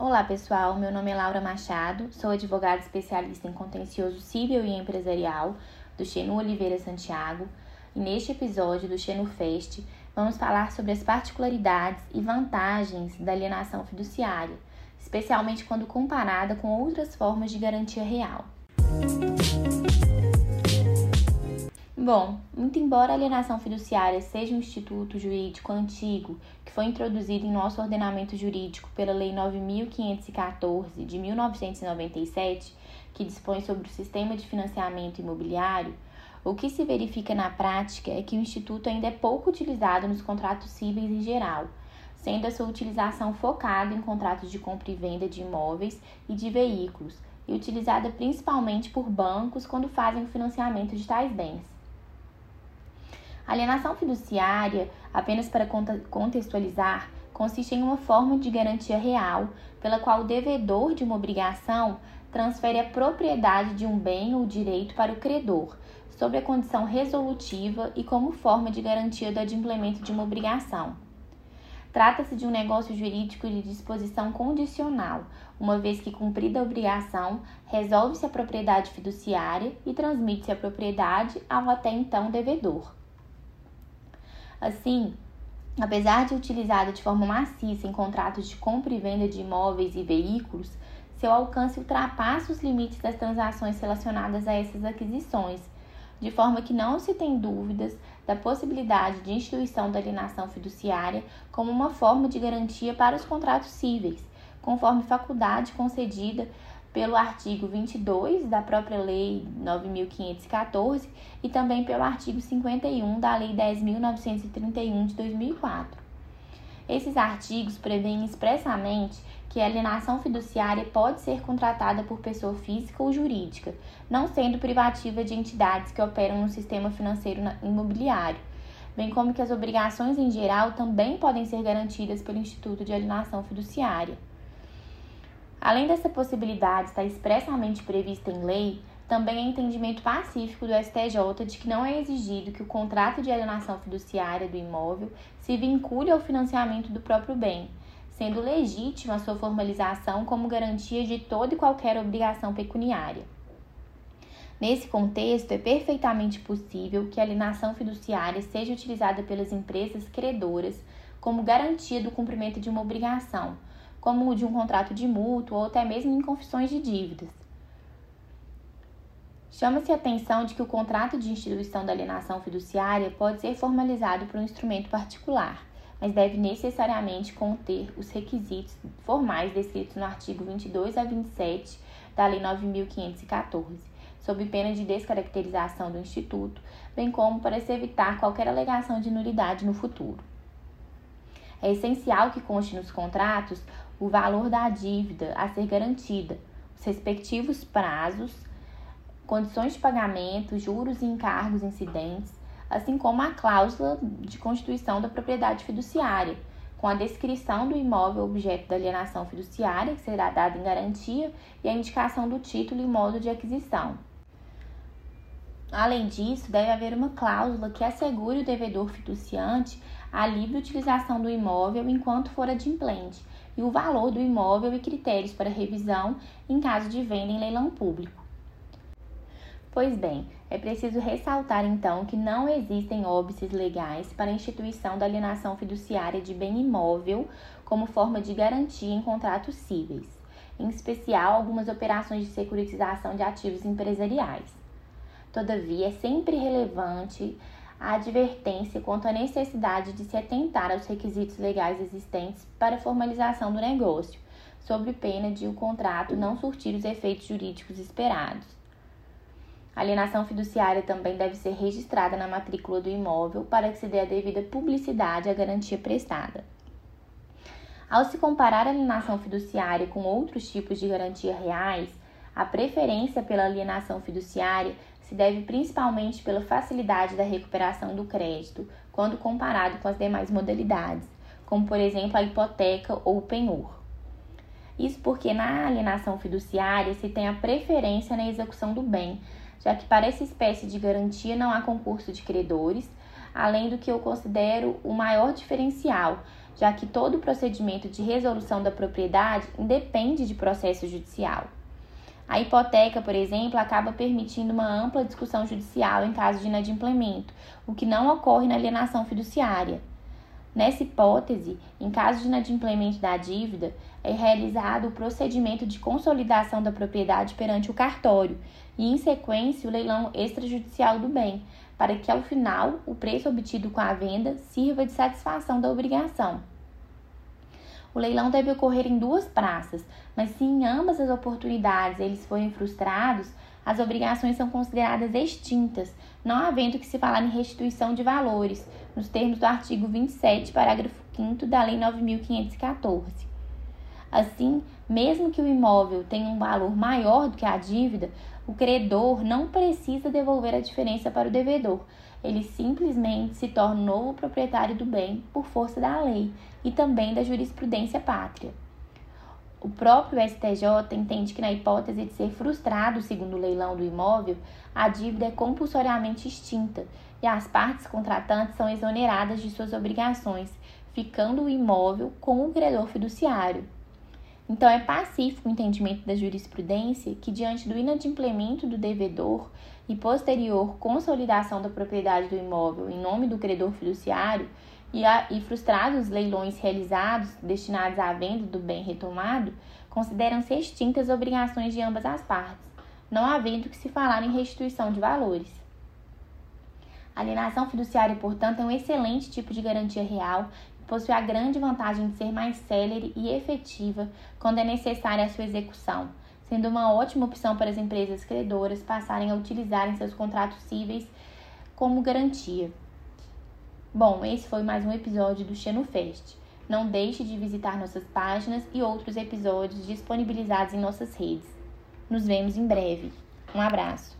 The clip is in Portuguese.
Olá pessoal, meu nome é Laura Machado, sou advogada especialista em contencioso civil e empresarial do Xenu Oliveira Santiago. E neste episódio do Xenu Fest vamos falar sobre as particularidades e vantagens da alienação fiduciária, especialmente quando comparada com outras formas de garantia real. Bom, muito embora a alienação fiduciária seja um instituto jurídico antigo que foi introduzido em nosso ordenamento jurídico pela Lei 9514 de 1997, que dispõe sobre o sistema de financiamento imobiliário, o que se verifica na prática é que o instituto ainda é pouco utilizado nos contratos cíveis em geral, sendo a sua utilização focada em contratos de compra e venda de imóveis e de veículos, e utilizada principalmente por bancos quando fazem o financiamento de tais bens. Alienação fiduciária, apenas para contextualizar, consiste em uma forma de garantia real pela qual o devedor de uma obrigação transfere a propriedade de um bem ou direito para o credor, sob a condição resolutiva e como forma de garantia do adimplemento de uma obrigação. Trata-se de um negócio jurídico de disposição condicional, uma vez que cumprida a obrigação, resolve-se a propriedade fiduciária e transmite-se a propriedade ao até então devedor. Assim, apesar de utilizada de forma maciça em contratos de compra e venda de imóveis e veículos, seu alcance ultrapassa os limites das transações relacionadas a essas aquisições, de forma que não se tem dúvidas da possibilidade de instituição da alienação fiduciária como uma forma de garantia para os contratos cíveis, conforme faculdade concedida pelo artigo 22 da própria Lei 9.514 e também pelo artigo 51 da Lei 10.931 de 2004. Esses artigos prevêem expressamente que a alienação fiduciária pode ser contratada por pessoa física ou jurídica, não sendo privativa de entidades que operam no sistema financeiro imobiliário, bem como que as obrigações em geral também podem ser garantidas pelo Instituto de Alienação Fiduciária. Além dessa possibilidade estar expressamente prevista em lei, também é entendimento pacífico do STJ de que não é exigido que o contrato de alienação fiduciária do imóvel se vincule ao financiamento do próprio bem, sendo legítima a sua formalização como garantia de toda e qualquer obrigação pecuniária. Nesse contexto, é perfeitamente possível que a alienação fiduciária seja utilizada pelas empresas credoras como garantia do cumprimento de uma obrigação como o de um contrato de mútuo ou até mesmo em confissões de dívidas. Chama-se a atenção de que o contrato de instituição da alienação fiduciária pode ser formalizado por um instrumento particular, mas deve necessariamente conter os requisitos formais descritos no artigo 22 a 27 da Lei 9514, sob pena de descaracterização do instituto, bem como para se evitar qualquer alegação de nulidade no futuro. É essencial que conste nos contratos o valor da dívida a ser garantida, os respectivos prazos, condições de pagamento, juros e encargos incidentes, assim como a cláusula de constituição da propriedade fiduciária, com a descrição do imóvel objeto da alienação fiduciária, que será dada em garantia, e a indicação do título e modo de aquisição. Além disso, deve haver uma cláusula que assegure o devedor fiduciante a livre utilização do imóvel enquanto for adimplente, e o valor do imóvel e critérios para revisão em caso de venda em leilão público. Pois bem, é preciso ressaltar então que não existem óbices legais para a instituição da alienação fiduciária de bem imóvel como forma de garantia em contratos cíveis, em especial algumas operações de securitização de ativos empresariais. Todavia, é sempre relevante a advertência quanto à necessidade de se atentar aos requisitos legais existentes para a formalização do negócio, sob pena de o contrato não surtir os efeitos jurídicos esperados. A alienação fiduciária também deve ser registrada na matrícula do imóvel para que se dê a devida publicidade à garantia prestada. Ao se comparar a alienação fiduciária com outros tipos de garantia reais, a preferência pela alienação fiduciária se deve principalmente pela facilidade da recuperação do crédito quando comparado com as demais modalidades, como por exemplo a hipoteca ou o penhor. Isso porque na alienação fiduciária se tem a preferência na execução do bem, já que para essa espécie de garantia não há concurso de credores, além do que eu considero o maior diferencial, já que todo procedimento de resolução da propriedade independe de processo judicial. A hipoteca, por exemplo, acaba permitindo uma ampla discussão judicial em caso de inadimplemento, o que não ocorre na alienação fiduciária. Nessa hipótese, em caso de inadimplemento da dívida, é realizado o procedimento de consolidação da propriedade perante o cartório e, em sequência, o leilão extrajudicial do bem, para que, ao final, o preço obtido com a venda sirva de satisfação da obrigação. O leilão deve ocorrer em duas praças, mas se em ambas as oportunidades eles forem frustrados, as obrigações são consideradas extintas, não havendo que se falar em restituição de valores, nos termos do artigo 27, parágrafo 5 da Lei 9514. Assim, mesmo que o imóvel tenha um valor maior do que a dívida, o credor não precisa devolver a diferença para o devedor. Ele simplesmente se torna novo proprietário do bem por força da lei e também da jurisprudência pátria. O próprio STJ entende que, na hipótese de ser frustrado o segundo leilão do imóvel, a dívida é compulsoriamente extinta e as partes contratantes são exoneradas de suas obrigações, ficando o imóvel com o credor fiduciário. Então, é pacífico o entendimento da jurisprudência que, diante do inadimplemento do devedor e posterior consolidação da propriedade do imóvel em nome do credor fiduciário, e, a, e frustrados os leilões realizados destinados à venda do bem retomado, consideram-se extintas as obrigações de ambas as partes, não havendo que se falar em restituição de valores. A alienação fiduciária, portanto, é um excelente tipo de garantia real possui a grande vantagem de ser mais célere e efetiva quando é necessária a sua execução, sendo uma ótima opção para as empresas credoras passarem a utilizarem seus contratos cíveis como garantia. Bom, esse foi mais um episódio do Xenofest. Não deixe de visitar nossas páginas e outros episódios disponibilizados em nossas redes. Nos vemos em breve. Um abraço.